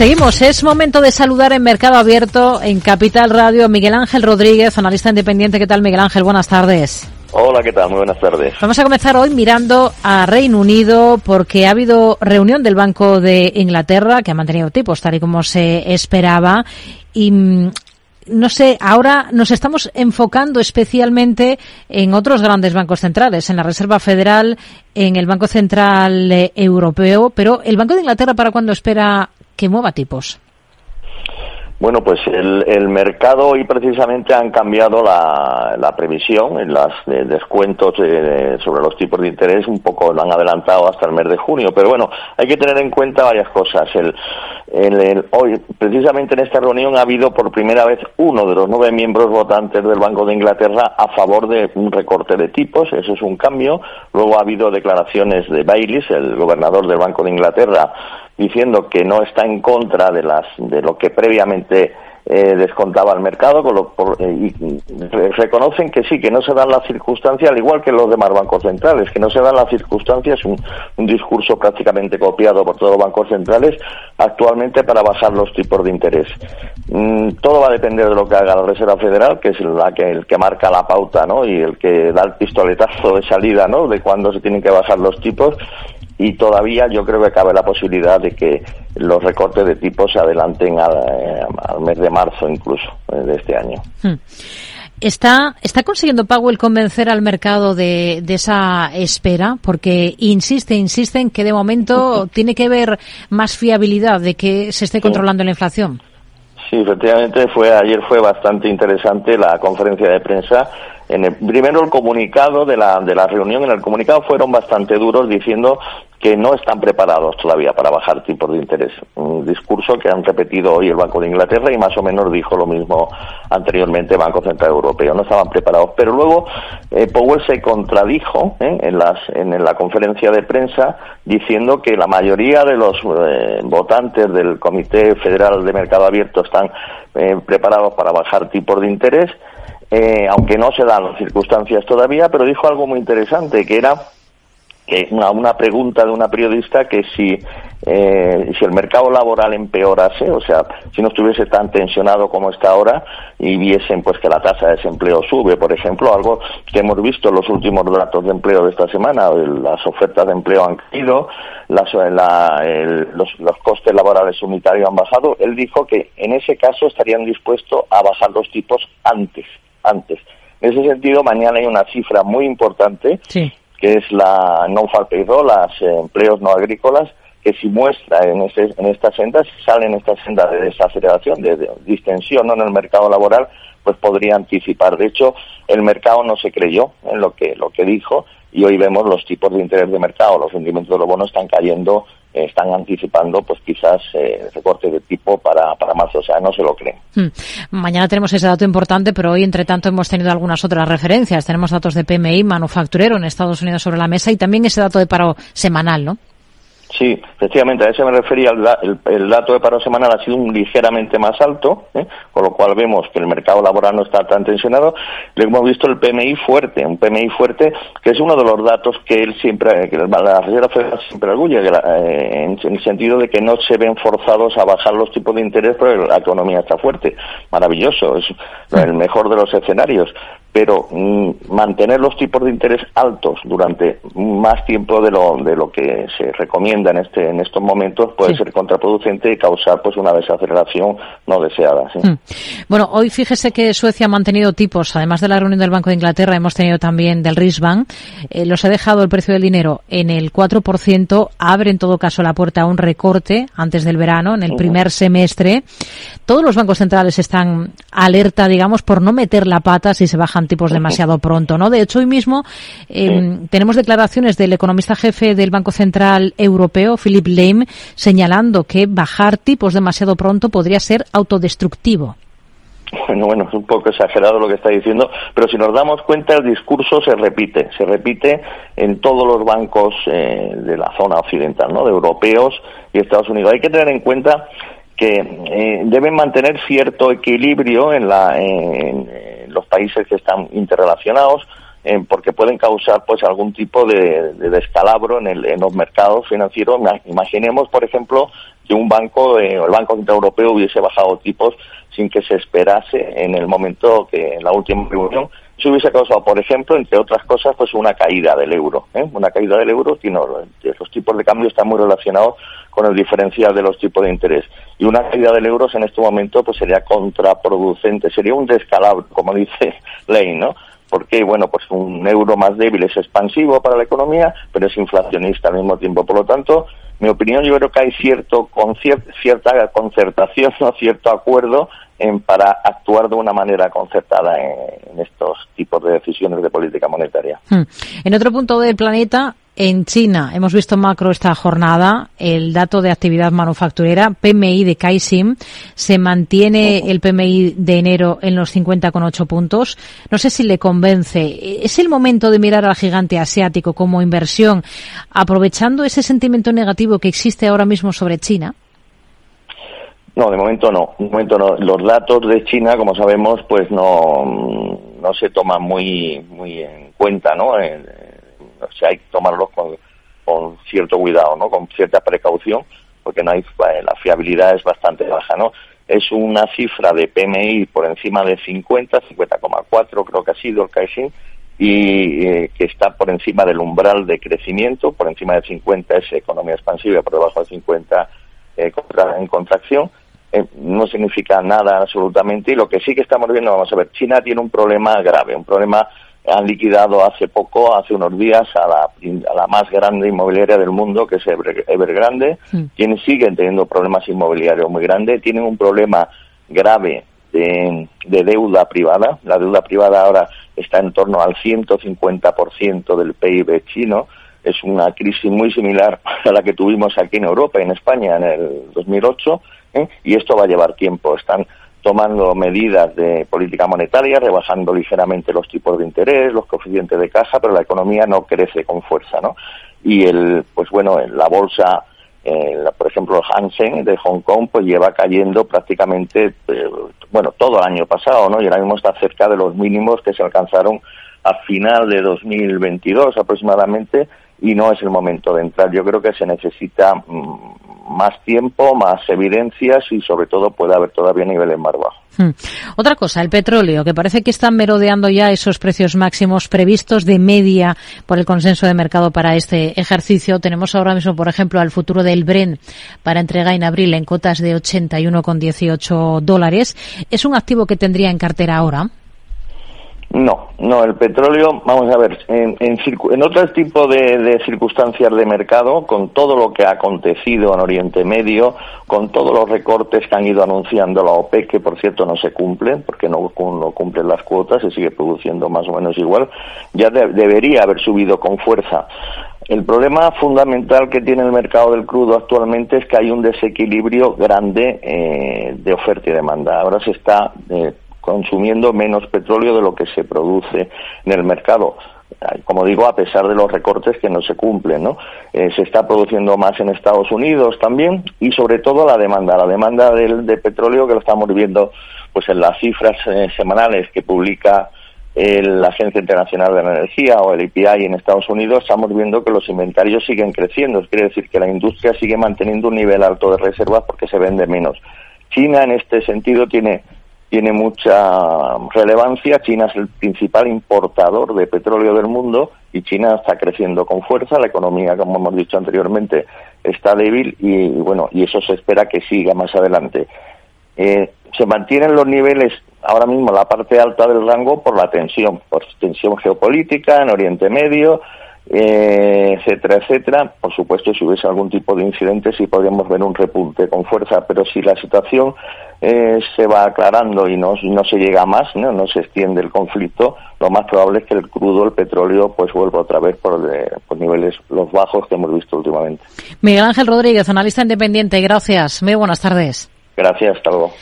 Seguimos, es momento de saludar en Mercado Abierto en Capital Radio Miguel Ángel Rodríguez, analista independiente. ¿Qué tal Miguel Ángel? Buenas tardes. Hola, ¿qué tal? Muy buenas tardes. Vamos a comenzar hoy mirando a Reino Unido porque ha habido reunión del Banco de Inglaterra que ha mantenido tipos tal y como se esperaba y mm, no sé, ahora nos estamos enfocando especialmente en otros grandes bancos centrales, en la Reserva Federal, en el Banco Central eh, Europeo, pero el Banco de Inglaterra para cuándo espera que mueva tipos. Bueno, pues el, el, mercado y precisamente han cambiado la, la previsión en los descuentos sobre los tipos de interés, un poco lo han adelantado hasta el mes de junio, pero bueno, hay que tener en cuenta varias cosas. El, el, hoy, precisamente en esta reunión ha habido por primera vez uno de los nueve miembros votantes del Banco de Inglaterra a favor de un recorte de tipos, eso es un cambio. Luego ha habido declaraciones de Baylis, el gobernador del Banco de Inglaterra, diciendo que no está en contra de las de lo que previamente eh, descontaba el mercado eh, y reconocen que sí que no se dan las circunstancias al igual que los demás bancos centrales que no se dan las circunstancias un, un discurso prácticamente copiado por todos los bancos centrales actualmente para bajar los tipos de interés. Mm, todo va a depender de lo que haga la Reserva Federal que es la que el que marca la pauta no y el que da el pistoletazo de salida no de cuándo se tienen que bajar los tipos y todavía yo creo que cabe la posibilidad de que los recortes de tipos se adelanten al, eh, mes de marzo incluso eh, de este año. Hmm. ¿Está, ¿Está consiguiendo Powell convencer al mercado de, de esa espera? Porque insiste, insiste en que de momento tiene que haber más fiabilidad de que se esté controlando la inflación. Sí, efectivamente fue ayer fue bastante interesante la conferencia de prensa en el, primero el comunicado de la, de la reunión, en el comunicado fueron bastante duros diciendo que no están preparados todavía para bajar tipos de interés. Un discurso que han repetido hoy el Banco de Inglaterra y más o menos dijo lo mismo anteriormente el Banco Central Europeo. No estaban preparados. Pero luego eh, Powell se contradijo ¿eh? en, las, en la conferencia de prensa diciendo que la mayoría de los eh, votantes del Comité Federal de Mercado Abierto están eh, preparados para bajar tipos de interés eh, aunque no se dan las circunstancias todavía, pero dijo algo muy interesante, que era que una, una pregunta de una periodista que si, eh, si el mercado laboral empeorase, o sea, si no estuviese tan tensionado como está ahora y viesen pues que la tasa de desempleo sube, por ejemplo, algo que hemos visto en los últimos datos de empleo de esta semana, las ofertas de empleo han caído, las, la, los, los costes laborales unitarios han bajado, él dijo que en ese caso estarían dispuestos a bajar los tipos antes antes. En ese sentido, mañana hay una cifra muy importante, que es la non-farm payroll, los eh, empleos no agrícolas, que si muestra en, ese, en esta senda, si sale en esta senda de desaceleración, de, distensión en el mercado laboral, pues podría anticipar. De hecho, el mercado no se creyó en lo que, lo que dijo y hoy vemos los tipos de interés de mercado, los rendimientos de los bonos están cayendo están anticipando pues quizás eh, recorte de tipo para, para marzo, o sea, no se lo creen. Hmm. Mañana tenemos ese dato importante, pero hoy entre tanto hemos tenido algunas otras referencias. Tenemos datos de PMI manufacturero en Estados Unidos sobre la mesa y también ese dato de paro semanal, ¿no? Sí, efectivamente, a eso me refería. El, dato de paro semanal ha sido un ligeramente más alto, ¿eh? con lo cual vemos que el mercado laboral no está tan tensionado. Le hemos visto el PMI fuerte, un PMI fuerte que es uno de los datos que él siempre, que la Reserva Federal siempre arguye, eh, en, el sentido de que no se ven forzados a bajar los tipos de interés porque la economía está fuerte. Maravilloso, es el mejor de los escenarios pero mm, mantener los tipos de interés altos durante más tiempo de lo, de lo que se recomienda en, este, en estos momentos puede ser contraproducente y causar pues una desaceleración no deseada. Mm. Bueno, hoy fíjese que Suecia ha mantenido tipos, además de la reunión del Banco de Inglaterra, hemos tenido también del Riksbank, eh, los ha dejado el precio del dinero en el 4%, abre en todo caso la puerta a un recorte antes del verano, en el primer semestre. Todos los bancos centrales están alerta, digamos, por no meter la pata si se bajan tipos demasiado pronto, ¿no? De hecho, hoy mismo em, tenemos declaraciones del economista jefe del Banco Central Europeo, Philip Lame, señalando que bajar tipos demasiado pronto podría ser autodestructivo. Bueno, bueno, es un poco exagerado lo que está diciendo, pero si nos damos cuenta el discurso se repite, se repite en todos los bancos eh, de la zona occidental, ¿no? De europeos y Estados Unidos. Hay que tener en cuenta que eh, deben mantener cierto equilibrio en, la, en, los países que están interrelacionados. Eh, porque pueden causar pues algún tipo de, descalabro en, el, en los mercados financieros. Imaginemos, por ejemplo, que un banco, eh, el Banco Central Europeo hubiese bajado tipos sin que se esperase en el momento que en la última reunión se hubiese causado, por ejemplo, entre otras cosas, pues una caída del euro. ¿eh? Una caída del euro, tiene, los tipos de cambio están muy relacionados con el diferencial de los tipos de interés. Y una caída del euro en este momento pues sería contraproducente, sería un descalabro, como dice Ley, ¿no? Porque, bueno, pues un euro más débil es expansivo para la economía, pero es inflacionista al mismo tiempo. Por lo tanto, mi opinión, yo creo que hay cierto cierta concertación, ¿no? cierto acuerdo en, para actuar de una manera concertada en, estos tipos de decisiones de política monetaria. Hmm. En otro punto del planeta, en China, hemos visto macro esta jornada, el dato de actividad manufacturera, PMI de Caixin, se mantiene el PMI de enero en los 50,8 puntos. No sé si le convence. ¿Es el momento de mirar al gigante asiático como inversión, aprovechando ese sentimiento negativo que existe ahora mismo sobre China? No, de momento no. De momento no. Los datos de China, como sabemos, pues no, no se toman muy, muy en cuenta, ¿no? O sea, hay que tomarlos con, con cierto cuidado, ¿no? Con cierta precaución, porque no hay, eh, la fiabilidad es bastante baja, ¿no? Es una cifra de PMI por encima de 50, 50,4 creo que ha sido el Caixin, y eh, que está por encima del umbral de crecimiento, por encima de 50 es economía expansiva, por debajo de 50 eh, en contracción. no significa nada absolutamente y lo que sí que estamos viendo, vamos a ver, China tiene un problema grave, un problema han liquidado hace poco, hace unos días, a la, a la más grande inmobiliaria del mundo, que es Evergrande. Mm. siguen teniendo problemas inmobiliarios muy grandes. Tienen un problema grave de, de, deuda privada. La deuda privada ahora está en torno al 150% del PIB chino. Es una crisis muy similar a la que tuvimos aquí en Europa en España en el 2008. ¿eh? Y esto va a llevar tiempo. Están tomando medidas de política monetaria, rebajando ligeramente los tipos de interés, los coeficientes de caja, pero la economía no crece con fuerza, ¿no? Y el, pues bueno, la bolsa, eh, por ejemplo, el Hansen de Hong Kong, pues lleva cayendo prácticamente, eh, bueno, todo el año pasado, ¿no? Y ahora mismo está cerca de los mínimos que se alcanzaron a final de 2022 aproximadamente, y no es el momento de entrar. Yo creo que se necesita mm, más tiempo, más evidencias y sobre todo puede haber todavía niveles más bajos. Hmm. Otra cosa, el petróleo, que parece que están merodeando ya esos precios máximos previstos de media por el consenso de mercado para este ejercicio. Tenemos ahora mismo, por ejemplo, al futuro del Bren para entrega en abril en cotas de 81,18 dólares. ¿Es un activo que tendría en cartera ahora? No, no, el petróleo, vamos a ver, en, en, otro tipo de, circunstancias de mercado, con todo lo que ha acontecido en Oriente Medio, con todos los recortes que han ido anunciando la OPEC, que por cierto no se cumplen, porque no, cumplen las cuotas, se sigue produciendo más o menos igual, ya debería haber subido con fuerza. El problema fundamental que tiene el mercado del crudo actualmente es que hay un desequilibrio grande eh, de oferta y demanda. Ahora se está eh, consumiendo menos petróleo de lo que se produce en el mercado como digo, a pesar de los recortes que no se cumplen, ¿no? Eh, se está produciendo más en Estados Unidos también y sobre todo la demanda, la demanda del, de petróleo que lo estamos viendo pues en las cifras eh, semanales que publica la Agencia Internacional de la Energía o el EPI en Estados Unidos, estamos viendo que los inventarios siguen creciendo, quiere decir que la industria sigue manteniendo un nivel alto de reservas porque se vende menos. China en este sentido tiene tiene mucha relevancia. China es el principal importador de petróleo del mundo y China está creciendo con fuerza. La economía, como hemos dicho anteriormente, está débil y, bueno, y eso se espera que siga más adelante. Eh, se mantienen los niveles ahora mismo la parte alta del rango por la tensión, por tensión geopolítica en Oriente Medio, eh, etcétera, etcétera. Por supuesto, si hubiese algún tipo de incidente, sí podríamos ver un repunte con fuerza, pero si la situación eh, se va aclarando y no, no se llega más, ¿no? no se extiende el conflicto, lo más probable es que el crudo, el petróleo, pues vuelva otra vez por, por niveles los bajos que hemos visto últimamente. Miguel Ángel Rodríguez, analista independiente, gracias. Muy buenas tardes. Gracias, hasta luego.